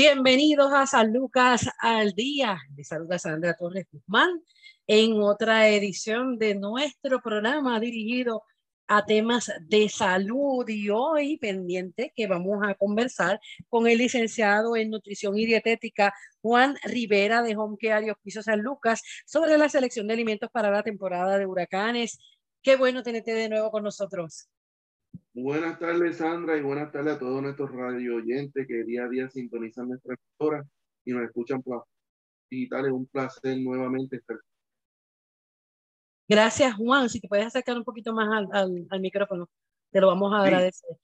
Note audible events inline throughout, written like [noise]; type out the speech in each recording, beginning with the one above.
Bienvenidos a San Lucas al Día. Les saluda Sandra Torres Guzmán en otra edición de nuestro programa dirigido a temas de salud y hoy pendiente que vamos a conversar con el licenciado en nutrición y dietética Juan Rivera de Home Care y Hospicio San Lucas sobre la selección de alimentos para la temporada de huracanes. Qué bueno tenerte de nuevo con nosotros. Buenas tardes, Sandra, y buenas tardes a todos nuestros radio oyentes que día a día sintonizan nuestra emisora y nos escuchan por digital. Es un placer nuevamente estar. Gracias, Juan. Si te puedes acercar un poquito más al, al, micrófono, te lo vamos a agradecer.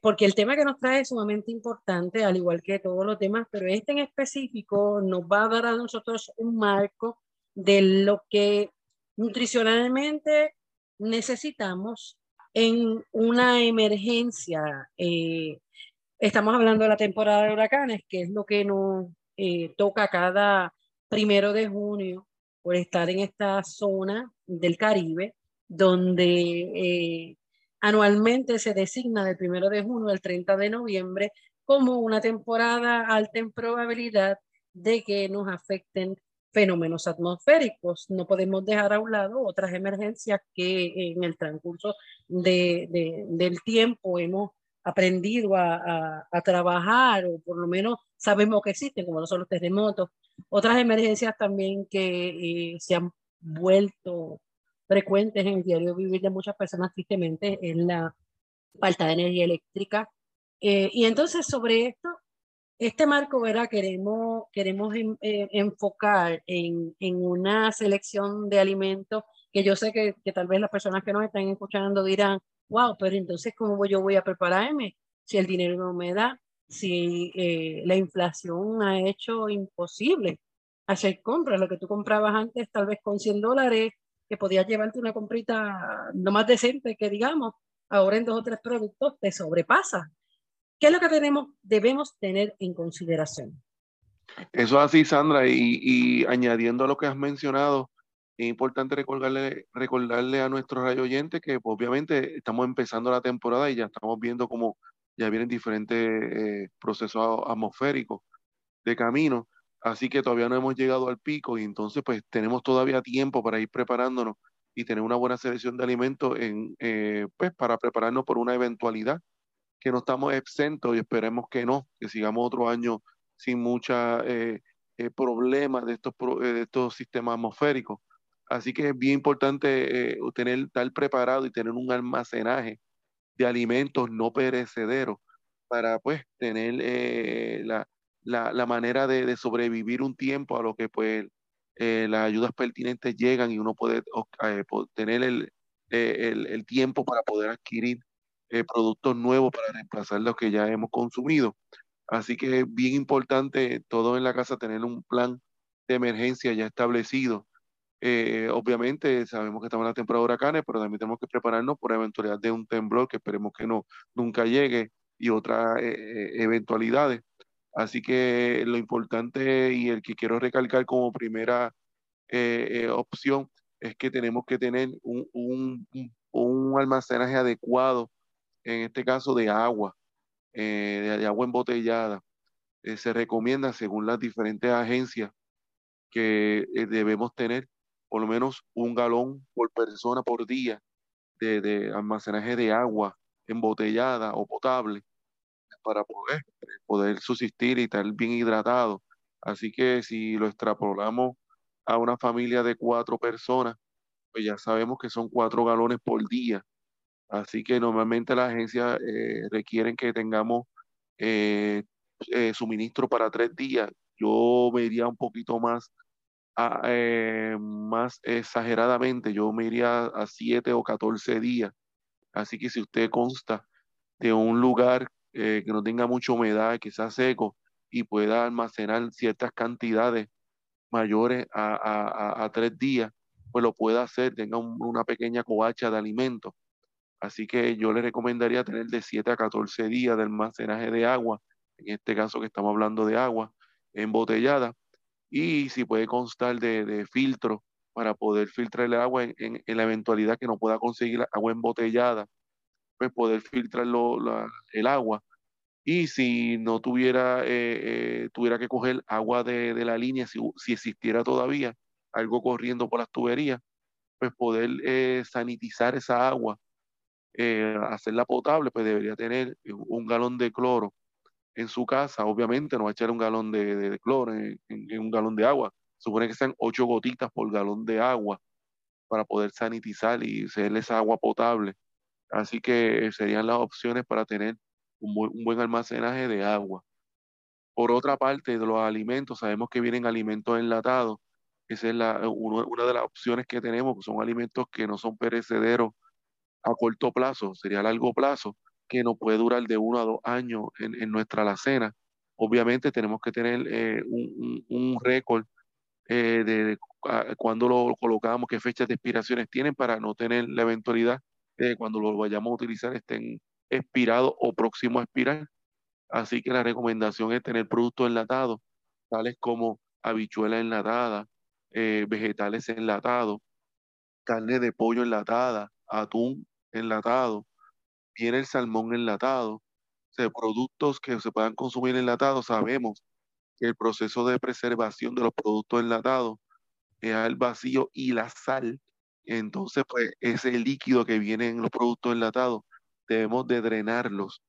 Porque el tema que nos trae es sumamente importante, al igual que todos los demás, pero este en específico nos va a dar a nosotros un marco de lo que nutricionalmente necesitamos en una emergencia. Eh, estamos hablando de la temporada de huracanes, que es lo que nos eh, toca cada primero de junio por estar en esta zona del Caribe, donde eh, anualmente se designa del primero de junio al 30 de noviembre como una temporada alta en probabilidad de que nos afecten fenómenos atmosféricos. No podemos dejar a un lado otras emergencias que en el transcurso de, del tiempo hemos aprendido a, a, trabajar o por lo menos sabemos que existen, como no son los terremotos. Otras emergencias también que eh, se han vuelto frecuentes en el diario vivir de muchas personas tristemente es la falta de energía eléctrica. Eh, y entonces sobre esto este marco, ¿verdad? Queremos, queremos eh, enfocar en, en, una selección de alimentos que yo sé que, que, tal vez las personas que nos están escuchando dirán, wow, pero entonces, ¿cómo yo voy a prepararme si el dinero no me da? Si eh, la inflación ha hecho imposible hacer compras, lo que tú comprabas antes tal vez con 100 dólares, que podías llevarte una comprita no más decente que digamos, ahora en dos o tres productos te sobrepasa. ¿Qué es lo que tenemos, debemos tener en consideración? Eso es así, Sandra, y, añadiendo a lo que has mencionado, es importante recordarle, recordarle a nuestros radio oyentes que pues, obviamente estamos empezando la temporada y ya estamos viendo cómo ya vienen diferentes eh, procesos atmosféricos de camino, así que todavía no hemos llegado al pico y entonces pues tenemos todavía tiempo para ir preparándonos y tener una buena selección de alimentos en, eh, pues, para prepararnos por una eventualidad que no estamos exentos y esperemos que no, que sigamos otro año sin muchos eh, eh, problemas de estos, eh, de estos sistemas atmosféricos. Así que es bien importante tener, estar preparado y tener un almacenaje de alimentos no perecederos para pues tener la, la, la, manera de, de, sobrevivir un tiempo a lo que pues las ayudas pertinentes llegan y uno puede tener el, el, el, tiempo para poder adquirir eh, productos nuevos para reemplazar los que ya hemos consumido. Así que es bien importante todo en la casa tener un plan de emergencia ya establecido. Eh, obviamente sabemos que estamos en la temporada de huracanes, pero también tenemos que prepararnos por la eventualidad de un temblor que esperemos que no nunca llegue y otras eh, eventualidades. Así que lo importante y el que quiero recalcar como primera opción es que tenemos que tener un, un, un almacenaje adecuado en este caso de agua, eh, de, agua embotellada. Eh, se recomienda, según las diferentes agencias, que eh, debemos tener por lo menos un galón por persona por día de, de almacenaje de agua embotellada o potable para poder, poder subsistir y estar bien hidratado. Así que si lo extrapolamos a una familia de cuatro personas, pues ya sabemos que son cuatro galones por día Así que normalmente las agencias eh, requieren que tengamos eh, eh, suministro para tres días. Yo me iría un poquito más más exageradamente, yo me iría a 7 o 14 días. Así que si usted consta de un lugar que no tenga mucha humedad, que sea seco y pueda almacenar ciertas cantidades mayores a, a, tres días, pues lo pueda hacer, tenga una pequeña covacha de alimentos. Así que yo le recomendaría tener de 7 a 14 días de almacenaje de agua, en este caso que estamos hablando de agua embotellada, y si puede constar de, filtro para poder filtrar el agua en, la eventualidad que no pueda conseguir agua embotellada, pues poder filtrar el agua. Y si no tuviera, eh, eh, tuviera que coger agua de, la línea, si, existiera todavía algo corriendo por las tuberías, pues poder eh, sanitizar esa agua, hacerla potable, pues debería tener un galón de cloro en su casa, obviamente no va a echar un galón de, cloro en, un galón de agua. Supone que sean ocho gotitas por galón de agua para poder sanitizar y hacerle esa agua potable. Así que serían las opciones para tener un buen, almacenaje de agua. Por otra parte, de los alimentos, sabemos que vienen alimentos enlatados. Esa es la, una de las opciones que tenemos, que son alimentos que no son perecederos a corto plazo, sería a largo plazo que no puede durar de uno a dos años en, nuestra alacena. Obviamente tenemos que tener eh, un, récord eh, de, cuando lo colocamos, qué fechas de expiraciones tienen para no tener la eventualidad de cuando lo vayamos a utilizar estén expirados o próximos a expirar. Así que la recomendación es tener productos enlatados, tales como habichuelas enlatadas, eh, vegetales enlatados, carne de pollo enlatada, atún enlatado, viene el salmón enlatado, o productos que se puedan consumir enlatados, sabemos que el proceso de preservación de los productos enlatados es el vacío y la sal. Entonces, pues ese líquido que viene en los productos enlatados, debemos de drenarlos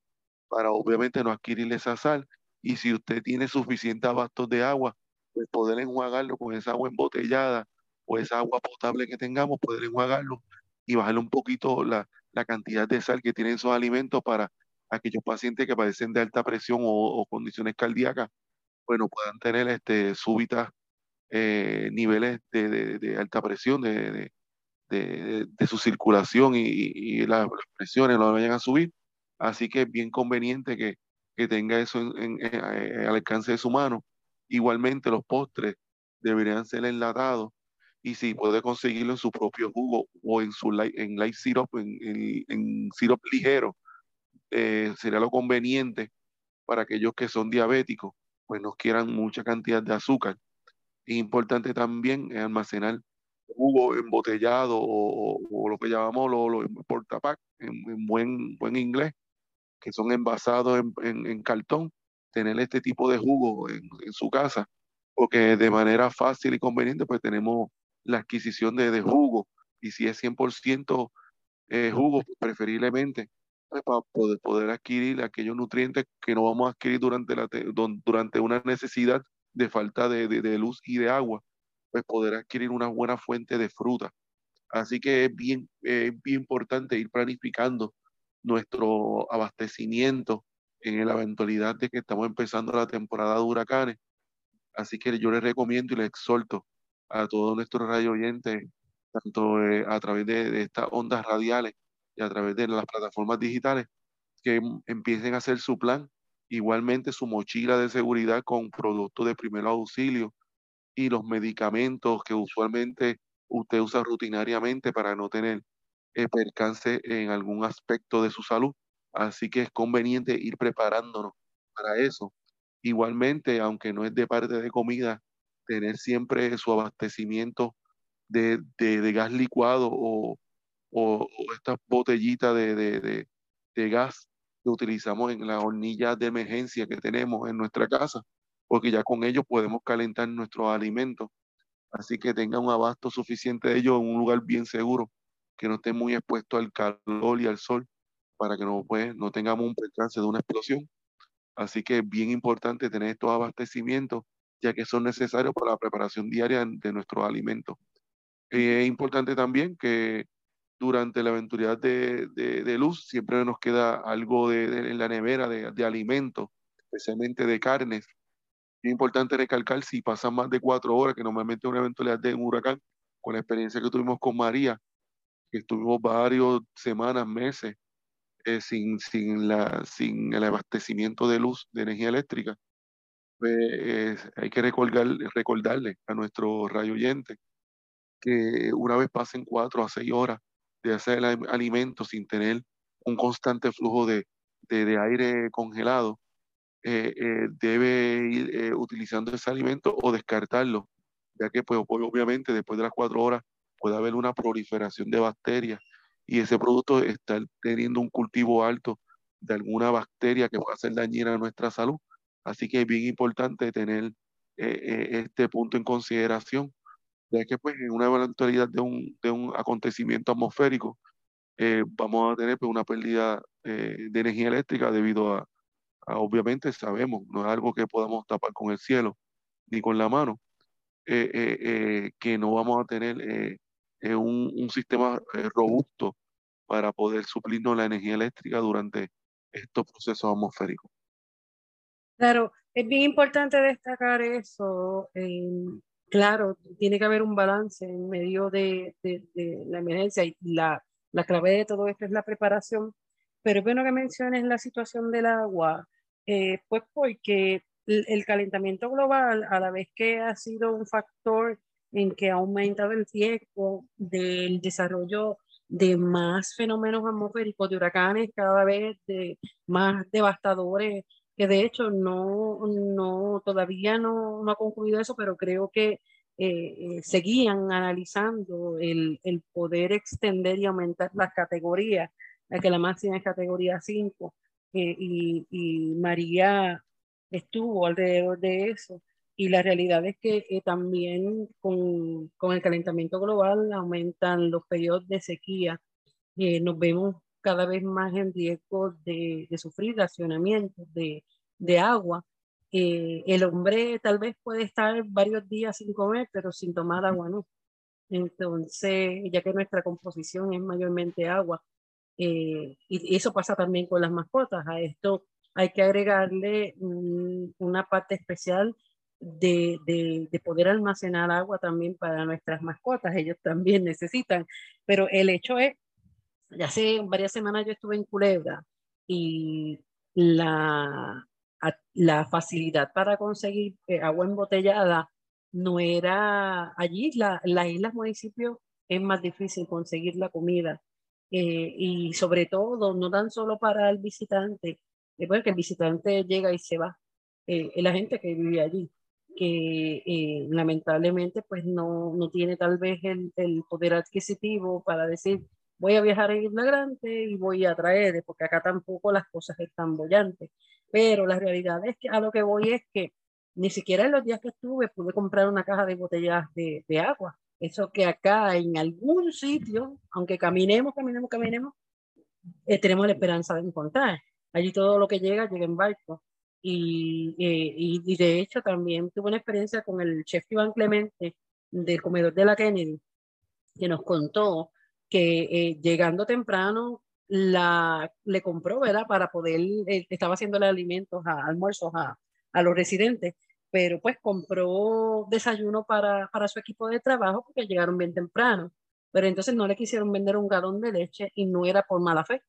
para obviamente no adquirir esa sal. Y si usted tiene suficiente abasto de agua, pues poder enjuagarlo con esa agua embotellada o esa agua potable que tengamos, poder enjuagarlo y bajarle un poquito la, la cantidad de sal que tienen esos alimentos para aquellos pacientes que padecen de alta presión o, condiciones cardíacas, bueno, puedan tener este, súbitas eh, niveles de, alta presión, de, su circulación y, las presiones no vayan a subir. Así que es bien conveniente que, tenga eso eh, al alcance de su mano. Igualmente los postres deberían ser enlatados y si puede conseguirlo en su propio jugo o en su en light syrup, en, en, syrup ligero, eh, sería lo conveniente para aquellos que son diabéticos, pues no quieran mucha cantidad de azúcar. Es importante también almacenar jugo embotellado o, lo que llamamos los lo en, buen, buen inglés, que son envasados en, en, cartón, tener este tipo de jugo en, en, su casa, porque de manera fácil y conveniente pues tenemos la adquisición de, jugo y si es 100% eh, jugo, preferiblemente pues, para poder, poder adquirir aquellos nutrientes que no vamos a adquirir durante, la, durante una necesidad de falta de, luz y de agua, pues poder adquirir una buena fuente de fruta. Así que es bien, bien importante ir planificando nuestro abastecimiento en la eventualidad de que estamos empezando la temporada de huracanes. Así que yo les recomiendo y les exhorto a todos nuestros radio oyentes, tanto eh, a través de, estas ondas radiales y a través de las plataformas digitales, que empiecen a hacer su plan, igualmente su mochila de seguridad con productos de primer auxilio y los medicamentos que usualmente usted usa rutinariamente para no tener eh, percance en algún aspecto de su salud. Así que es conveniente ir preparándonos para eso. Igualmente, aunque no es de parte de comida, tener siempre su abastecimiento de, gas licuado o, o, estas botellitas de, gas que utilizamos en las hornillas de emergencia que tenemos en nuestra casa, porque ya con ellos podemos calentar nuestros alimentos. Así que tenga un abasto suficiente de ellos en un lugar bien seguro, que no esté muy expuesto al calor y al sol, para que no, pues, no tengamos un percance de una explosión. Así que es bien importante tener estos abastecimientos ya que son necesarios para la preparación diaria de nuestros alimentos. es importante también que durante la eventualidad de, luz siempre nos queda algo de, en la nevera de, alimentos, especialmente de carnes, Es importante recalcar si pasan más de cuatro horas, que normalmente una eventualidad de un huracán, con la experiencia que tuvimos con María, que estuvimos varias semanas, meses, eh, sin, sin, la, sin el abastecimiento de luz, de energía eléctrica, hay que recordar, recordarle a nuestro rayo oyente que una vez pasen cuatro a seis horas de hacer el alimento sin tener un constante flujo de, de, aire congelado, eh, eh, debe ir eh, utilizando ese alimento o descartarlo, ya que pues, obviamente después de las cuatro horas puede haber una proliferación de bacterias y ese producto está teniendo un cultivo alto de alguna bacteria que pueda ser dañina a nuestra salud. Así que es bien importante tener este punto en consideración, ya que pues en una eventualidad de un, de un acontecimiento atmosférico vamos a tener pues, una pérdida de energía eléctrica debido a, obviamente sabemos, no es algo que podamos tapar con el cielo ni con la mano, eh, eh, eh, que no vamos a tener un, sistema robusto para poder suplirnos la energía eléctrica durante estos procesos atmosféricos. Claro, es bien importante destacar eso. claro, tiene que haber un balance en medio de, la emergencia y la, la clave de todo esto es la preparación. Pero es bueno que menciones la situación del agua eh, pues porque el, calentamiento global, a la vez que ha sido un factor en que ha aumentado el riesgo del desarrollo de más fenómenos atmosféricos, de huracanes cada vez de más devastadores, que de hecho no, no todavía no, no ha concluido eso, pero creo que eh, eh, seguían analizando el, el, poder extender y aumentar las categorías, ya que la máxima es categoría 5 y, María estuvo alrededor de eso. Y la realidad es que eh, también con, con, el calentamiento global aumentan los periodos de sequía. Eh, nos vemos cada vez más en riesgo de, de sufrir racionamientos de, de agua. Eh, el hombre tal vez puede estar varios días sin comer, pero sin tomar agua no. Entonces, ya que nuestra composición es mayormente agua, eh, y eso pasa también con las mascotas. A esto hay que agregarle una parte especial de, de, poder almacenar agua también para nuestras mascotas. Ellos también [laughs] necesitan. Pero el hecho es, hace varias semanas yo estuve en Culebra y la, la facilidad para conseguir eh, agua embotellada no era allí, la, las islas municipios es más difícil conseguir la comida eh, y sobre todo no tan solo para el visitante, eh, porque el visitante llega y se va, eh, la gente que vive allí, que lamentablemente pues no, no tiene tal vez el, el, poder adquisitivo para decir voy a viajar a Isla Grande y voy a traer, porque acá tampoco las cosas están bollantes, pero la realidad es que a lo que voy es que ni siquiera en los días que estuve pude comprar una caja de botellas de, de agua eso que acá en algún sitio, aunque caminemos, caminemos, caminemos, eh, tenemos la esperanza de encontrar. Allí todo lo que llega, llega en barco. Y, eh, y, de hecho también tuve una experiencia con el chef Iván Clemente del comedor de la Kennedy, que nos contó que eh, llegando temprano la, le compró, ¿verdad? Para poder, estaba haciéndole alimentos, a, almuerzos a, a los residentes pero pues compró desayuno para, para su equipo de trabajo porque llegaron bien temprano. Pero entonces no le quisieron vender un galón de leche y no era por mala fe,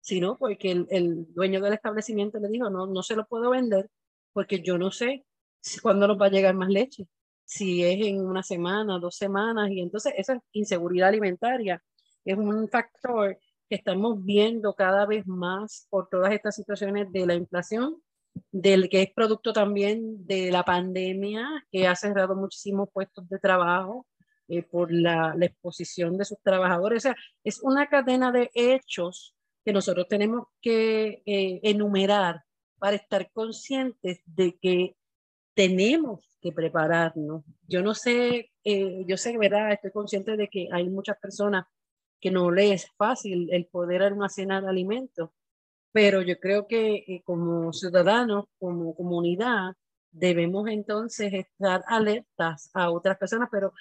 sino porque el, dueño del establecimiento le dijo, no, no se lo puedo vender porque yo no sé cuándo nos va a llegar más leche, si es en una semana, dos semanas, y entonces esa inseguridad alimentaria es un factor que estamos viendo cada vez más por todas estas situaciones de la inflación del que es producto también de la pandemia, que ha cerrado muchísimos puestos de trabajo eh, por la, la, exposición de sus trabajadores. O sea, es una cadena de hechos que nosotros tenemos que eh, enumerar para estar conscientes de que tenemos que prepararnos. Yo no sé, eh, yo sé, ¿verdad? Estoy consciente de que hay muchas personas que no les es fácil el poder almacenar alimentos pero yo creo que eh, como ciudadanos, como comunidad, debemos entonces estar alertas a otras personas, pero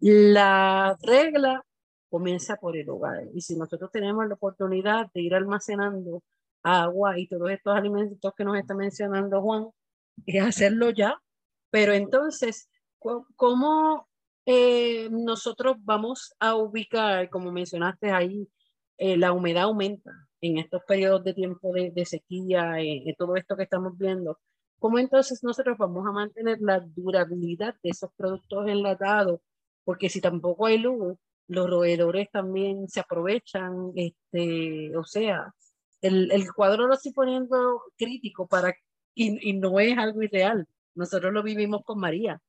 la regla comienza por el hogar. Y si nosotros tenemos la oportunidad de ir almacenando agua y todos estos alimentos que nos está mencionando Juan, es hacerlo ya, Pero entonces, ¿cómo eh, nosotros vamos a ubicar, como mencionaste ahí, eh, la humedad aumenta en estos periodos de tiempo de, sequía, en todo esto que estamos viendo? ¿Cómo entonces nosotros vamos a mantener la durabilidad de esos productos enlatados? Porque si tampoco hay luz, los roedores también se aprovechan, este, o sea, el, el cuadro lo estoy poniendo crítico para, y, y no es algo irreal. Nosotros lo vivimos con María.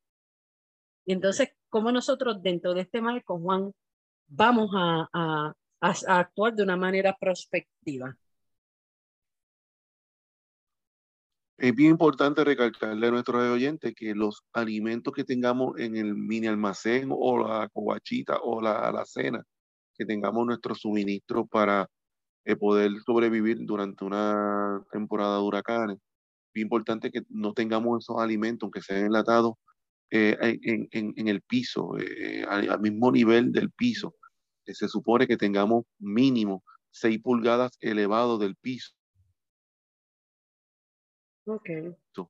Y entonces, ¿cómo nosotros dentro de este marco, Juan, vamos a, actuar de una manera prospectiva? Es bien importante recalcarle a nuestros oyentes que los alimentos que tengamos en el mini almacén o la covachita o la alacena, que tengamos nuestro suministro para eh, poder sobrevivir durante una temporada de huracanes. Es importante que no tengamos esos alimentos, aunque sean enlatados, eh, en, en, en, el piso, eh, al, mismo nivel del piso. se supone que tengamos mínimo 6 pulgadas elevado del piso Ok.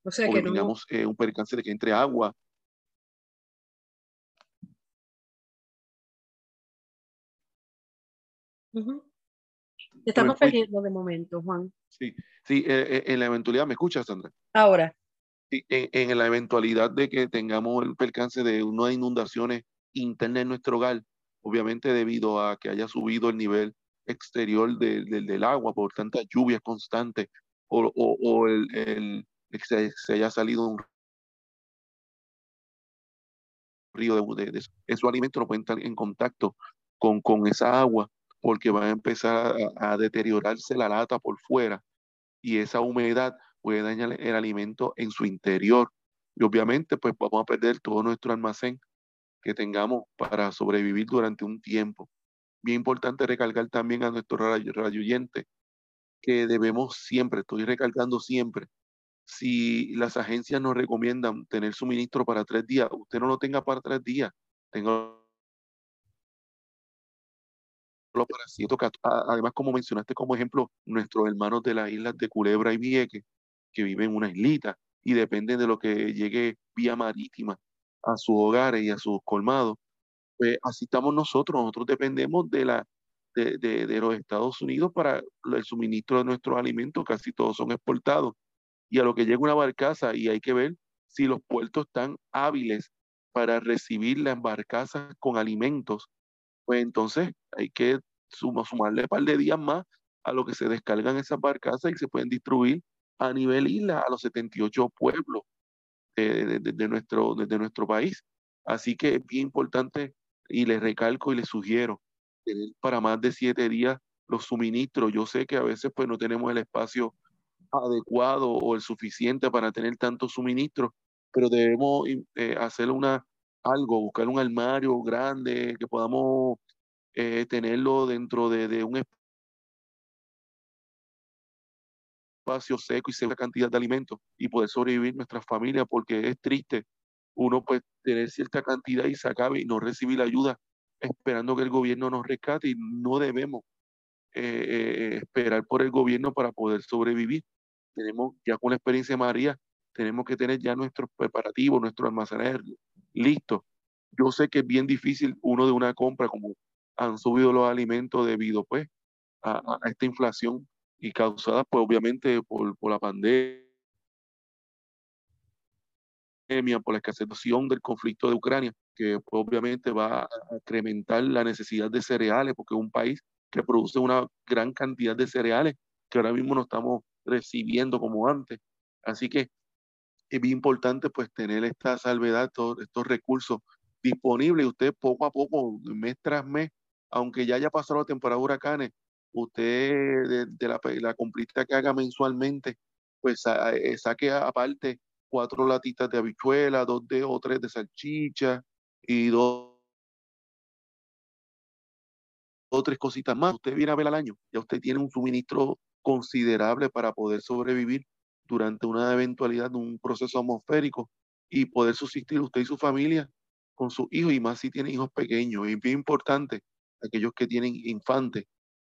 O sea que tengamos eh, un percance de que entre agua. Estamos perdiendo de momento, Juan. Sí, sí eh, eh, en la eventualidad, ¿me escuchas, Sandra? Ahora. Sí, en, la eventualidad de que tengamos el percance de unas inundaciones internas en nuestro hogar, obviamente debido a que haya subido el nivel exterior del agua por tantas lluvias constantes o, o, el, el, que se, haya salido un río de, de, esos alimentos no pueden estar en contacto con, con esa agua porque va a empezar a, deteriorarse la lata por fuera y esa humedad puede dañar el alimento en su interior y obviamente pues vamos a perder todo nuestro almacén que tengamos para sobrevivir durante un tiempo. Bien importante recalcar también a nuestro radio, radio que debemos siempre, estoy recalcando siempre, si las agencias nos recomiendan tener suministro para tres días, usted no lo tenga para tres días, tenga para. Además, como mencionaste como ejemplo, nuestros hermanos de las islas de Culebra y Vieques, que viven en una islita y dependen de lo que llegue vía marítima a sus hogares y a sus colmados, pues así estamos nosotros, nosotros dependemos de la de, los Estados Unidos para el suministro de nuestros alimentos, casi todos son exportados. Y a lo que llega una barcaza y hay que ver si los puertos están hábiles para recibir las barcazas con alimentos, pues entonces hay que sumarle un par de días más a lo que se descargan esas barcazas y se pueden distribuir a nivel isla a los 78 pueblos de, de, nuestro, de nuestro país. Así que es bien importante y les recalco y les sugiero tener para más de siete días los suministros. Yo sé que a veces pues no tenemos el espacio adecuado o el suficiente para tener tantos suministros, pero debemos eh, hacer una, algo, buscar un armario grande que podamos eh, tenerlo dentro de, de, un espacio seco y segura cantidad de alimentos y poder sobrevivir nuestra familia porque es triste uno pues tener cierta cantidad y se acabe y no recibir la ayuda esperando que el gobierno nos rescate y no debemos eh, eh, esperar por el gobierno para poder sobrevivir. Tenemos ya con la experiencia de María, tenemos que tener ya nuestros preparativos, nuestros almacenes listos. Yo sé que es bien difícil uno de una compra, como han subido los alimentos debido pues a, esta inflación y causada pues obviamente por, por la pandemia por la escasez del conflicto de Ucrania, que pues, obviamente va a incrementar la necesidad de cereales, porque es un país que produce una gran cantidad de cereales que ahora mismo no estamos recibiendo como antes. Así que es bien importante pues tener esta salvedad, todos estos recursos disponibles. Usted poco a poco, mes tras mes, aunque ya haya pasado la temporada de huracanes, usted de, la, la completa que haga mensualmente, pues eh, saque aparte cuatro latitas de habichuela, dos de o tres de salchicha y dos o tres cositas más. Usted viene a ver al año, ya usted tiene un suministro considerable para poder sobrevivir durante una eventualidad de un proceso atmosférico y poder subsistir usted y su familia con sus hijos y más si tiene hijos pequeños. Es bien importante, aquellos que tienen infantes,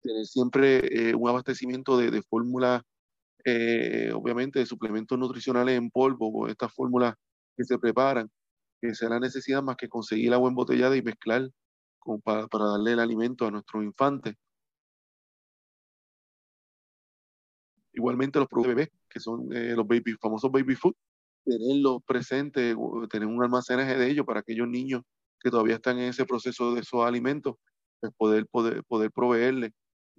tener siempre eh, un abastecimiento de, de fórmulas eh, obviamente de suplementos nutricionales en polvo, con estas fórmulas que se preparan, que sea la necesidad más que conseguir agua embotellada y mezclar para, para darle el alimento a nuestros infantes. Igualmente los productos bebés, que son eh, los baby, famosos baby food, tenerlos presentes, tener un almacenaje de ellos para aquellos niños que todavía están en ese proceso de esos alimentos, pues poder, poder, poder proveerles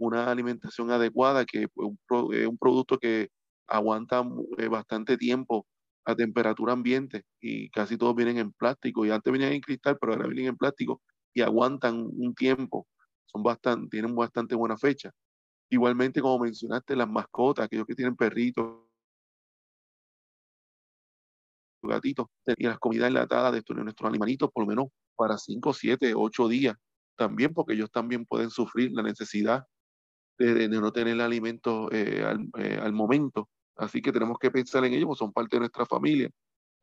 una alimentación adecuada, que es un, un, producto que aguanta eh, bastante tiempo a temperatura ambiente y casi todos vienen en plástico y antes venían en cristal, pero ahora vienen en plástico y aguantan un tiempo, son bastante, tienen bastante buena fecha. Igualmente, como mencionaste, las mascotas, aquellos que tienen perritos, gatitos, y las comidas enlatadas de nuestros animalitos, por lo menos para 5, 7, 8 días, también porque ellos también pueden sufrir la necesidad de, no tener el alimento eh, eh, al, momento. Así que tenemos que pensar en ellos, porque son parte de nuestra familia.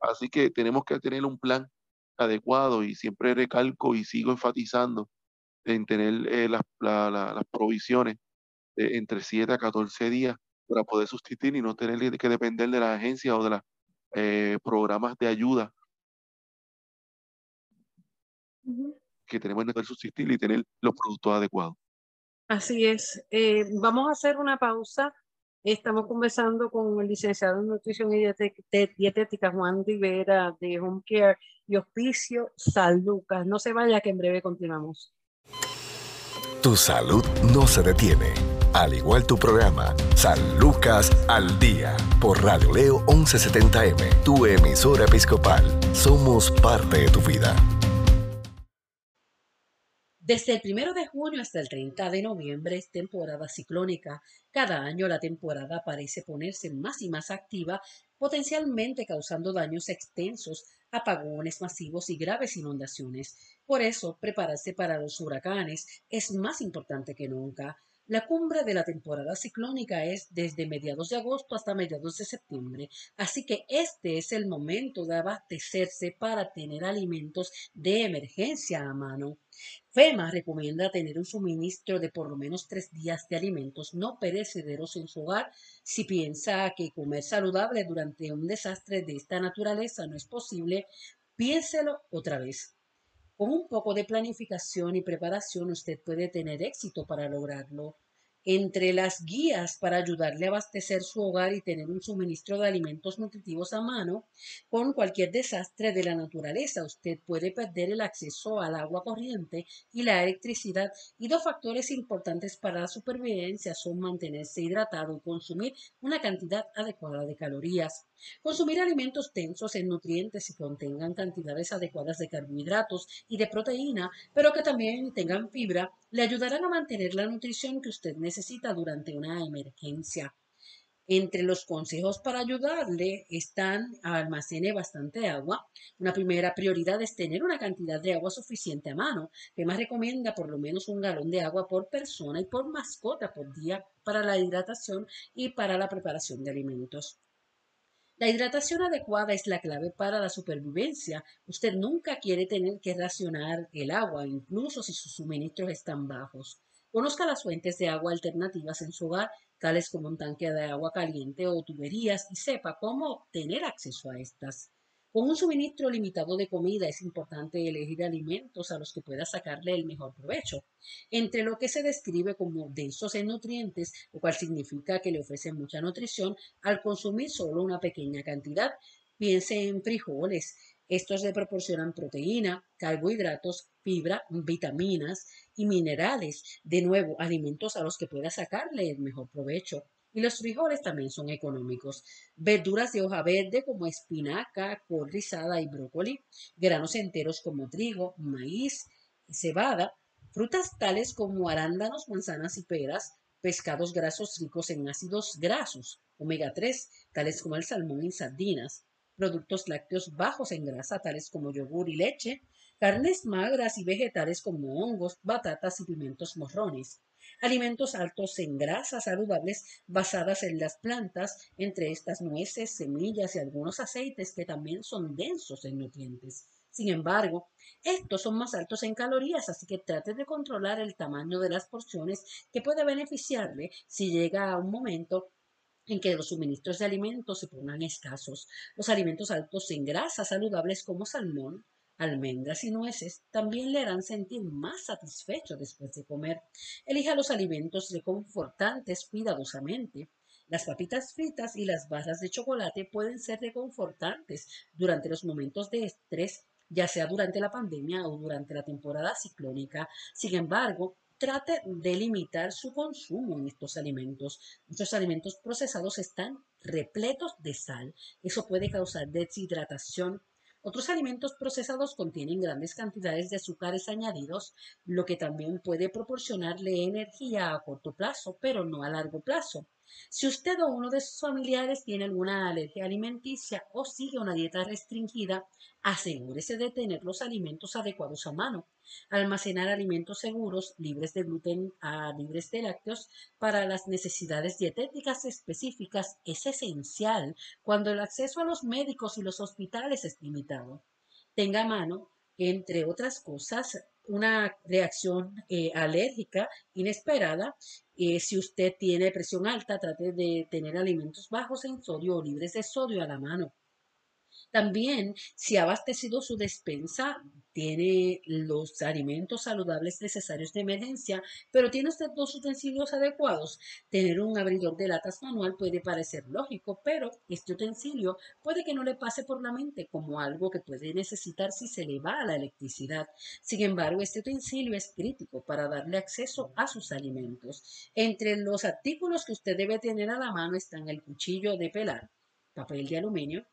Así que tenemos que tener un plan adecuado y siempre recalco y sigo enfatizando en tener eh, las, las provisiones entre 7 a 14 días para poder sustituir y no tener que depender de la agencia o de los eh, programas de ayuda que tenemos que subsistir y tener los productos adecuados. Así es. Eh, vamos a hacer una pausa. Estamos conversando con el licenciado en nutrición y dietética Juan Rivera de Home Care y Hospicio San Lucas. No se vaya que en breve continuamos. Tu salud no se detiene al igual tu programa, San Lucas al Día, por Radio Leo 1170M, tu emisora episcopal. Somos parte de tu vida. Desde el primero de junio hasta el 30 de noviembre es temporada ciclónica. Cada año la temporada parece ponerse más y más activa, potencialmente causando daños extensos, apagones masivos y graves inundaciones. Por eso, prepararse para los huracanes es más importante que nunca. La cumbre de la temporada ciclónica es desde mediados de agosto hasta mediados de septiembre, así que este es el momento de abastecerse para tener alimentos de emergencia a mano. FEMA recomienda tener un suministro de por lo menos tres días de alimentos no perecederos en su hogar. Si piensa que comer saludable durante un desastre de esta naturaleza no es posible, piénselo otra vez. Con un poco de planificación y preparación usted puede tener éxito para lograrlo. Entre las guías para ayudarle a abastecer su hogar y tener un suministro de alimentos nutritivos a mano, con cualquier desastre de la naturaleza usted puede perder el acceso al agua corriente y la electricidad y dos factores importantes para la supervivencia son mantenerse hidratado y consumir una cantidad adecuada de calorías. Consumir alimentos tensos en nutrientes y contengan cantidades adecuadas de carbohidratos y de proteína, pero que también tengan fibra, le ayudarán a mantener la nutrición que usted necesita durante una emergencia. Entre los consejos para ayudarle están almacene bastante agua. Una primera prioridad es tener una cantidad de agua suficiente a mano. más recomienda por lo menos un galón de agua por persona y por mascota por día para la hidratación y para la preparación de alimentos. La hidratación adecuada es la clave para la supervivencia. Usted nunca quiere tener que racionar el agua, incluso si sus suministros están bajos. Conozca las fuentes de agua alternativas en su hogar, tales como un tanque de agua caliente o tuberías, y sepa cómo obtener acceso a estas. Con un suministro limitado de comida es importante elegir alimentos a los que pueda sacarle el mejor provecho, entre lo que se describe como densos en nutrientes, lo cual significa que le ofrecen mucha nutrición al consumir solo una pequeña cantidad. Piense en frijoles. Estos le proporcionan proteína, carbohidratos, fibra, vitaminas y minerales. De nuevo, alimentos a los que pueda sacarle el mejor provecho. Y los frijoles también son económicos. Verduras de hoja verde como espinaca, col rizada y brócoli. Granos enteros como trigo, maíz, cebada. Frutas tales como arándanos, manzanas y peras. Pescados grasos ricos en ácidos grasos, omega 3, tales como el salmón y sardinas. Productos lácteos bajos en grasa, tales como yogur y leche. Carnes magras y vegetales como hongos, batatas y pimientos morrones alimentos altos en grasas saludables basadas en las plantas, entre estas nueces, semillas y algunos aceites que también son densos en nutrientes. Sin embargo, estos son más altos en calorías, así que trate de controlar el tamaño de las porciones que puede beneficiarle si llega a un momento en que los suministros de alimentos se pongan escasos. Los alimentos altos en grasas saludables como salmón, almendras y nueces también le harán sentir más satisfecho después de comer. Elija los alimentos reconfortantes cuidadosamente. Las papitas fritas y las barras de chocolate pueden ser reconfortantes durante los momentos de estrés, ya sea durante la pandemia o durante la temporada ciclónica. Sin embargo, trate de limitar su consumo en estos alimentos. Muchos alimentos procesados están repletos de sal. Eso puede causar deshidratación, otros alimentos procesados contienen grandes cantidades de azúcares añadidos, lo que también puede proporcionarle energía a corto plazo, pero no a largo plazo. Si usted o uno de sus familiares tiene alguna alergia alimenticia o sigue una dieta restringida, asegúrese de tener los alimentos adecuados a mano. Almacenar alimentos seguros, libres de gluten, a libres de lácteos, para las necesidades dietéticas específicas es esencial cuando el acceso a los médicos y los hospitales es limitado. Tenga a mano, entre otras cosas, una reacción eh, alérgica inesperada. Eh, si usted tiene presión alta, trate de tener alimentos bajos en sodio o libres de sodio a la mano. También, si ha abastecido su despensa, tiene los alimentos saludables necesarios de emergencia, pero tiene usted dos utensilios adecuados. Tener un abridor de latas manual puede parecer lógico, pero este utensilio puede que no le pase por la mente como algo que puede necesitar si se le va la electricidad. Sin embargo, este utensilio es crítico para darle acceso a sus alimentos. Entre los artículos que usted debe tener a la mano están el cuchillo de pelar, papel de aluminio,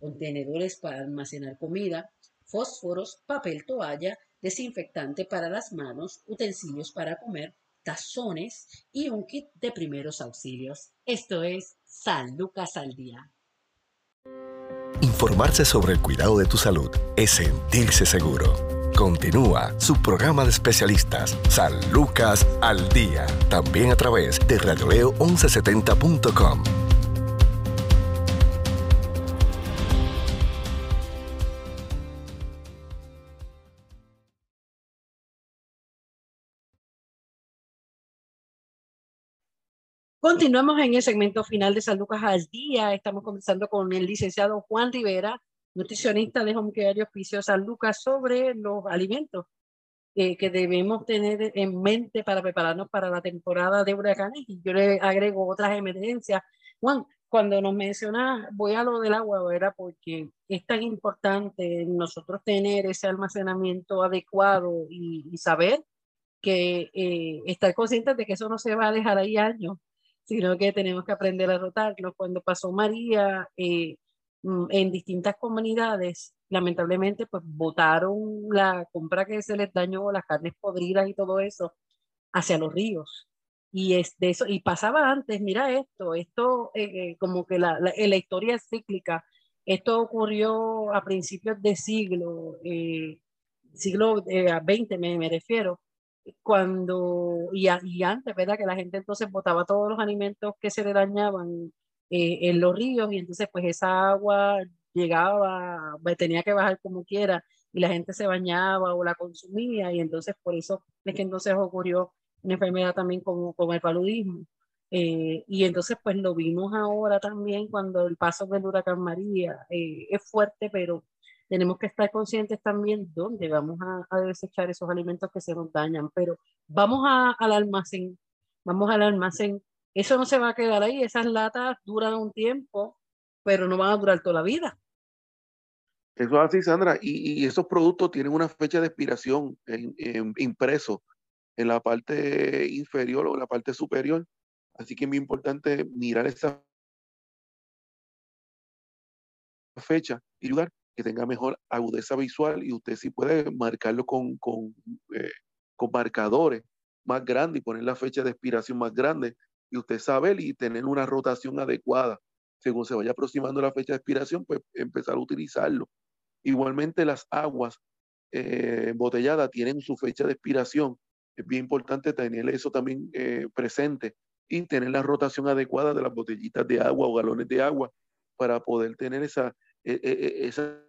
contenedores para almacenar comida, fósforos, papel toalla, desinfectante para las manos, utensilios para comer, tazones y un kit de primeros auxilios. Esto es San Lucas al Día. Informarse sobre el cuidado de tu salud es sentirse seguro. Continúa su programa de especialistas San Lucas al Día, también a través de radioleo1170.com. Continuamos en el segmento final de San Lucas al Día. Estamos conversando con el licenciado Juan Rivera, nutricionista de Home Care y Hospicio San Lucas, sobre los alimentos eh, que debemos tener en mente para prepararnos para la temporada de huracanes. Y yo le agrego otras emergencias. Juan, cuando nos mencionas, voy a lo del agua, era porque es tan importante nosotros tener ese almacenamiento adecuado y, saber que eh, estar conscientes de que eso no se va a dejar ahí años sino que tenemos que aprender a rotarlo. Cuando pasó María eh, mm, en distintas comunidades, lamentablemente, pues votaron la compra que se les dañó, las carnes podridas y todo eso, hacia los ríos. Y, es de eso, y pasaba antes, mira esto, esto eh, eh, como que la, la, la, historia es cíclica. Esto ocurrió a principios de siglo, siglo XX me, me refiero, cuando, y, y, antes, ¿verdad? Que la gente entonces botaba todos los alimentos que se le dañaban eh, en los ríos y entonces pues esa agua llegaba, tenía que bajar como quiera y la gente se bañaba o la consumía y entonces por eso es que entonces ocurrió una enfermedad también como, como el paludismo. Eh, y entonces pues lo vimos ahora también cuando el paso del huracán María eh, es fuerte, pero tenemos que estar conscientes también dónde vamos a, desechar esos alimentos que se nos dañan, pero vamos al almacén, vamos al almacén. Eso no se va a quedar ahí, esas latas duran un tiempo, pero no van a durar toda la vida. Eso es así, Sandra, y, esos productos tienen una fecha de expiración en, impreso en la parte inferior o la parte superior, así que es muy importante mirar esa fecha y ayudar tenga mejor agudeza visual y usted sí puede marcarlo con, con, eh, con marcadores más grandes y poner la fecha de expiración más grande y usted sabe y tener una rotación adecuada. Según se vaya aproximando la fecha de expiración, pues empezar a utilizarlo. Igualmente las aguas eh, embotelladas tienen su fecha de expiración. Es bien importante tener eso también eh, presente y tener la rotación adecuada de las botellitas de agua o galones de agua para poder tener esa, e, e, e, esa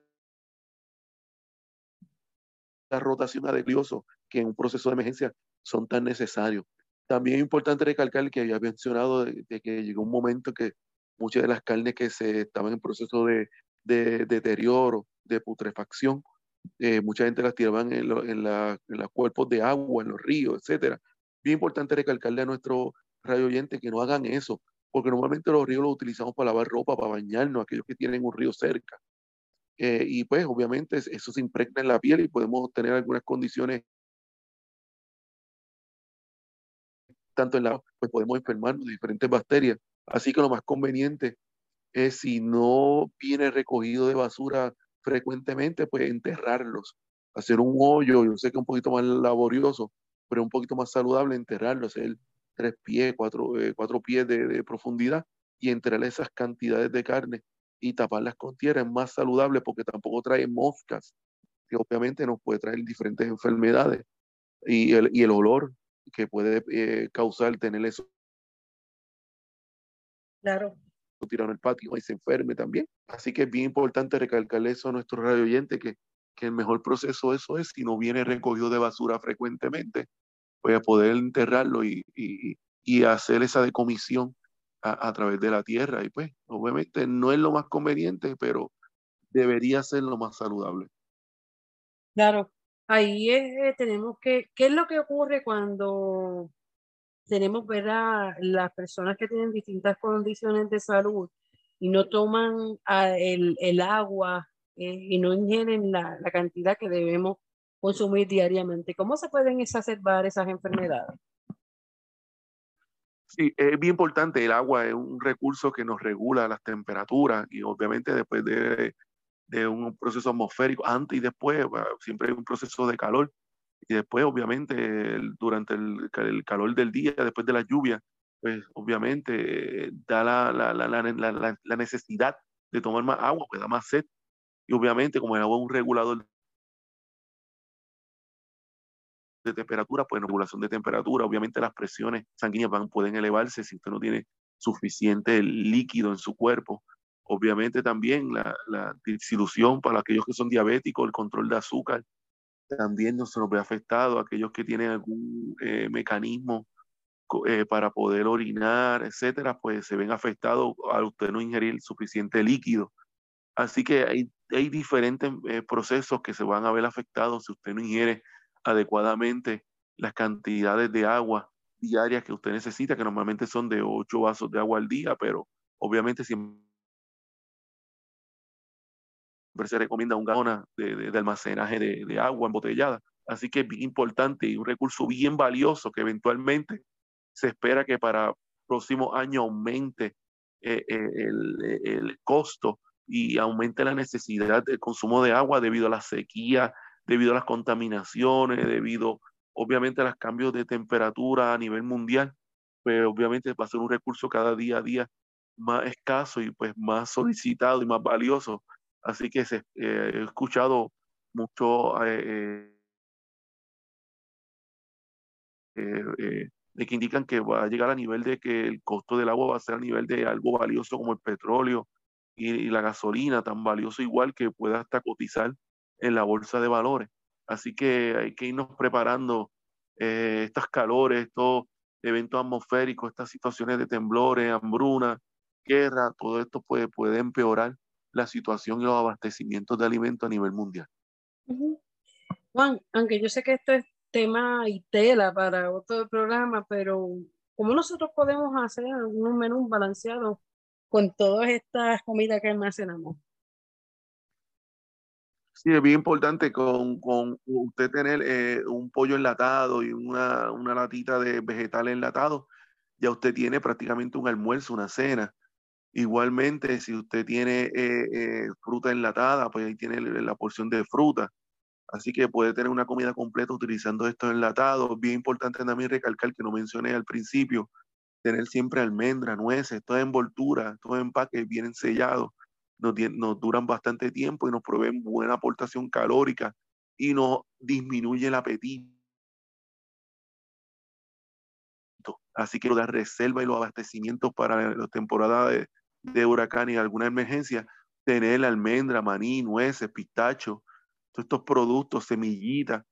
rotación adecuosa que en un proceso de emergencia son tan necesarios. También es importante recalcar que había mencionado de, que llegó un momento que muchas de las carnes que se estaban en proceso de, deterioro, de putrefacción, eh, mucha gente las tiraban en, en, los cuerpos de agua, en los ríos, etcétera. Bien importante recalcarle a nuestro radio oyente que no hagan eso, porque normalmente los ríos los utilizamos para lavar ropa, para bañarnos, aquellos que tienen un río cerca. Eh, y pues obviamente eso se impregna en la piel y podemos tener algunas condiciones tanto en la pues podemos enfermarnos de diferentes bacterias. Así que lo más conveniente es si no viene recogido de basura frecuentemente, pues enterrarlos, hacer un hoyo, yo sé que es un poquito más laborioso, pero un poquito más saludable enterrarlos, hacer tres pies, cuatro, eh, cuatro pies de, profundidad y enterrar esas cantidades de carne y taparlas con tierra es más saludable porque tampoco trae moscas, que obviamente nos puede traer diferentes enfermedades y el, y el olor que puede eh, causar tener eso. Claro. Tirado en el patio y se enferme también. Así que es bien importante recalcarle eso a nuestro radio oyente que, que el mejor proceso eso es si no viene recogido de basura frecuentemente, voy a poder enterrarlo y, y, y hacer esa decomisión a, a, través de la tierra. Y pues, obviamente no es lo más conveniente, pero debería ser lo más saludable. Claro, ahí es, tenemos que, ¿qué es lo que ocurre cuando tenemos ver a las personas que tienen distintas condiciones de salud y no toman ah, el, el agua eh, y no ingieren la, la, cantidad que debemos consumir diariamente? ¿Cómo se pueden exacerbar esas enfermedades? Sí, es bien importante. El agua es un recurso que nos regula las temperaturas y obviamente después de de un proceso atmosférico, antes y después, siempre hay un proceso de calor. Y después, obviamente, durante el, el, calor del día, después de la lluvia, pues obviamente da la, la, la, la, necesidad de tomar más agua, pues da más sed. Y obviamente, como el agua es un regulador de temperatura, pues regulación de temperatura, obviamente las presiones sanguíneas pueden elevarse si usted no tiene suficiente líquido en su cuerpo Obviamente también la, la para aquellos que son diabéticos, el control de azúcar, también no se nos ve afectado, aquellos que tienen algún eh, mecanismo eh, para poder orinar, etcétera, pues se ven afectados al usted no ingerir suficiente líquido. Así que hay, hay diferentes eh, procesos que se van a ver afectados si usted no ingiere adecuadamente las cantidades de agua diarias que usted necesita, que normalmente son de 8 vasos de agua al día, pero obviamente siempre se recomienda un galón de, de, almacenaje de, de, agua embotellada. Así que es bien importante y un recurso bien valioso que eventualmente se espera que para próximo año aumente eh, eh, el, el, costo y aumente la necesidad del consumo de agua debido a la sequía, debido a las contaminaciones, debido obviamente a los cambios de temperatura a nivel mundial, pues obviamente va a ser un recurso cada día a día más escaso y pues más solicitado y más valioso. Así que se, eh, he escuchado mucho eh, eh, de que indican que va a llegar a nivel de que el costo del agua va a ser a nivel de algo valioso como el petróleo y, la gasolina, tan valioso igual que pueda hasta cotizar en la bolsa de valores. Así que hay que irnos preparando estas calores, estos eventos atmosféricos, estas situaciones de temblores, hambruna, guerra, todo esto puede, puede empeorar la situación y los abastecimientos de alimentos a nivel mundial. Juan, aunque yo sé que esto es tema y tela para otro programa, pero ¿cómo nosotros podemos hacer un menú balanceado con todas estas comidas que almacenamos? Sí, es bien importante con, con usted tener eh, un pollo enlatado y una, una latita de vegetales enlatados, ya usted tiene prácticamente un almuerzo, una cena. Igualmente, si usted tiene eh, eh, fruta enlatada, pues ahí tiene la porción de fruta. Así que puede tener una comida completa utilizando estos enlatados. Bien importante también recalcar que no mencioné al principio, tener siempre almendra, nueces, toda envoltura, todo empaque vienen sellados. Nos, duran bastante tiempo y nos proveen buena aportación calórica y nos disminuye el apetito. Así que la reserva y los abastecimientos para la temporada de, huracán y alguna emergencia, tener almendra, maní, nueces, pistacho, todos estos productos, semillitas,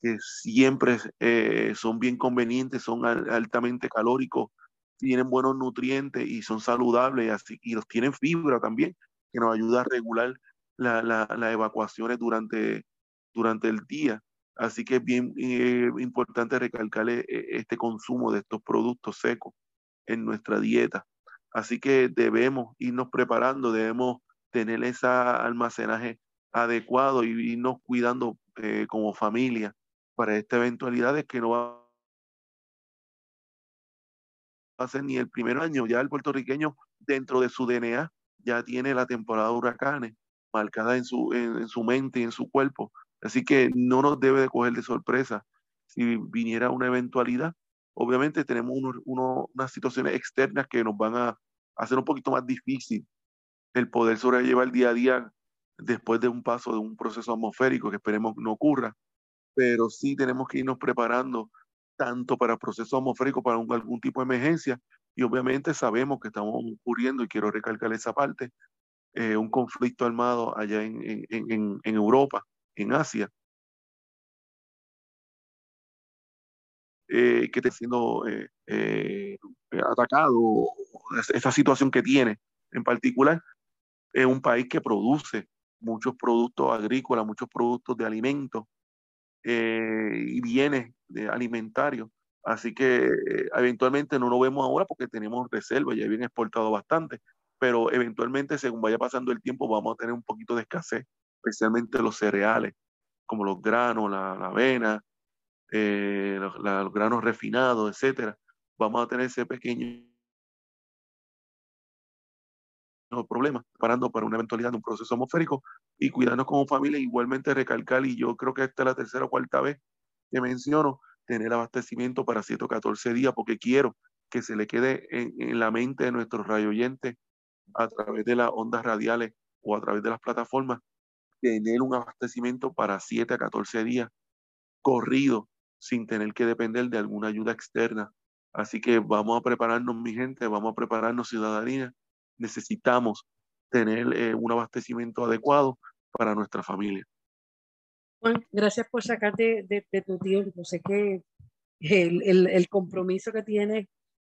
que siempre eh, son bien convenientes, son altamente calóricos, tienen buenos nutrientes y son saludables así, y los tienen fibra también, que nos ayuda a regular las evacuaciones durante, durante el día. Así que es bien eh, importante recalcar eh, este consumo de estos productos secos en nuestra dieta. Así que debemos irnos preparando, debemos tener ese almacenaje adecuado y irnos cuidando como familia para esta eventualidad es que no va a ser ni el primer año. Ya el puertorriqueño, dentro de su DNA, ya tiene la temporada de huracanes marcada en su, en, su mente y en su cuerpo. Así que no nos debe de coger de sorpresa si viniera una eventualidad. Obviamente tenemos unas situaciones externas que nos van a hacer un poquito más difícil el poder sobrellevar el día a día después de un paso de un proceso atmosférico que esperemos no ocurra pero sí tenemos que irnos preparando tanto para procesos atmosféricos, para algún tipo de emergencia, y obviamente sabemos que estamos ocurriendo, y quiero recalcar esa parte, eh, un conflicto armado allá en, en, en, Europa, en Asia, eh, que está siendo eh, atacado, esa situación que tiene en particular, es un país que produce muchos productos agrícolas, muchos productos de alimentos, y bienes alimentarios. Así que eh, eventualmente no lo vemos ahora porque tenemos reservas, ya bien exportado bastante, pero eventualmente según vaya pasando el tiempo vamos a tener un poquito de escasez, especialmente los cereales, como los granos, la, avena, eh, los, granos refinados, etcétera. Vamos a tener ese pequeño problemas, preparando para una eventualidad de un proceso atmosférico y cuidarnos como familia, igualmente recalcar, y yo creo que esta es la tercera o cuarta vez que menciono, tener abastecimiento para 7 o 14 días, porque quiero que se le quede en, la mente de nuestros radio oyentes a través de las ondas radiales o a través de las plataformas, tener un abastecimiento para 7 a 14 días corrido, sin tener que depender de alguna ayuda externa. Así que vamos a prepararnos, mi gente, vamos a prepararnos, ciudadanía, necesitamos tener eh, un abastecimiento adecuado para nuestra familia. Juan, gracias por sacarte de, tu tiempo. Sé que el, el, compromiso que tienes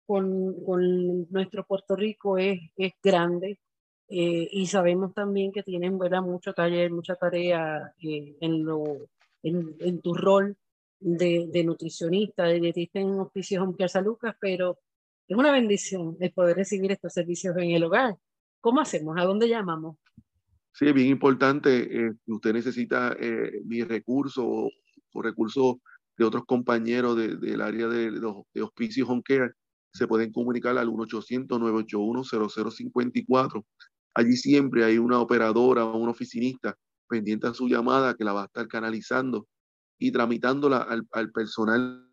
con, con, nuestro Puerto Rico es, es grande eh, y sabemos también que tienen ¿verdad? mucho taller, mucha tarea eh, en, lo, en, en, tu rol de, de nutricionista, de dietista en Hospicios Home San Lucas, pero es una bendición el poder recibir estos servicios en el hogar. ¿Cómo hacemos? ¿A dónde llamamos? Sí, es bien importante. Eh, usted necesita eh, mi recurso o, recursos de otros compañeros del área de, de, hospicios home care. Se pueden comunicar al 1-800-981-0054. Allí siempre hay una operadora o un oficinista pendiente a su llamada que la va a estar canalizando y tramitándola al, al personal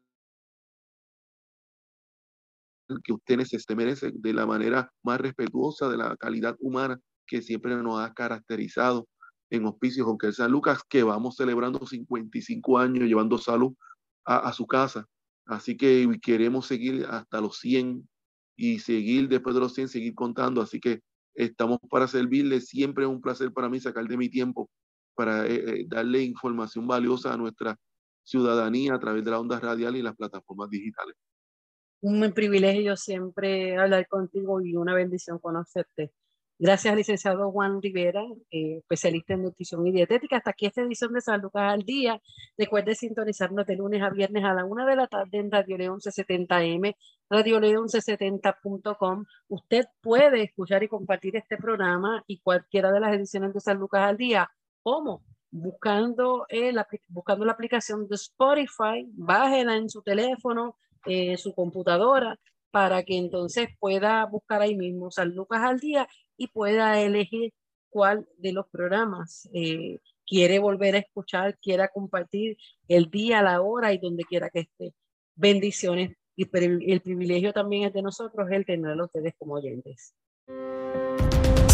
que usted necesite, merece de la manera más respetuosa de la calidad humana que siempre nos ha caracterizado en Hospicios Jonquel San Lucas, que vamos celebrando 55 años llevando salud a, su casa. Así que queremos seguir hasta los 100 y seguir después de los 100, seguir contando. Así que estamos para servirle. Siempre es un placer para mí sacar de mi tiempo para eh, eh, darle información valiosa a nuestra ciudadanía a través de la onda radial y las plataformas digitales un privilegio siempre hablar contigo y una bendición conocerte. Gracias, licenciado Juan Rivera, eh, especialista en nutrición y dietética. Hasta aquí esta edición de San Lucas al Día. Recuerde sintonizarnos de lunes a viernes a la una de la tarde en Radio León 1170M, Radio León 1170.com. Usted puede escuchar y compartir este programa y cualquiera de las ediciones de San Lucas al Día. ¿Cómo? Buscando, buscando la aplicación de Spotify, bájela en su teléfono, eh, su computadora para que entonces pueda buscar ahí mismo San Lucas al día y pueda elegir cuál de los programas eh, quiere volver a escuchar, quiera compartir el día, la hora y donde quiera que esté. Bendiciones y el privilegio también es de nosotros el tenerlo ustedes como oyentes.